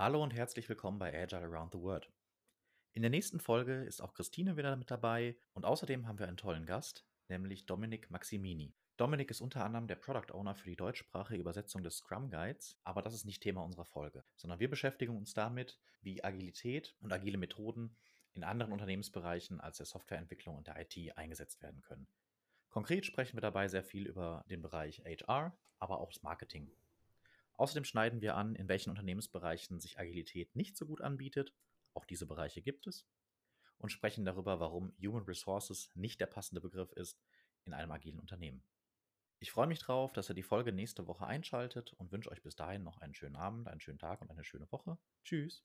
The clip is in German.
Hallo und herzlich willkommen bei Agile Around the World. In der nächsten Folge ist auch Christine wieder mit dabei und außerdem haben wir einen tollen Gast, nämlich Dominik Maximini. Dominik ist unter anderem der Product Owner für die deutschsprachige Übersetzung des Scrum Guides, aber das ist nicht Thema unserer Folge, sondern wir beschäftigen uns damit, wie Agilität und agile Methoden in anderen Unternehmensbereichen als der Softwareentwicklung und der IT eingesetzt werden können. Konkret sprechen wir dabei sehr viel über den Bereich HR, aber auch das Marketing. Außerdem schneiden wir an, in welchen Unternehmensbereichen sich Agilität nicht so gut anbietet. Auch diese Bereiche gibt es. Und sprechen darüber, warum Human Resources nicht der passende Begriff ist in einem agilen Unternehmen. Ich freue mich darauf, dass ihr die Folge nächste Woche einschaltet und wünsche euch bis dahin noch einen schönen Abend, einen schönen Tag und eine schöne Woche. Tschüss.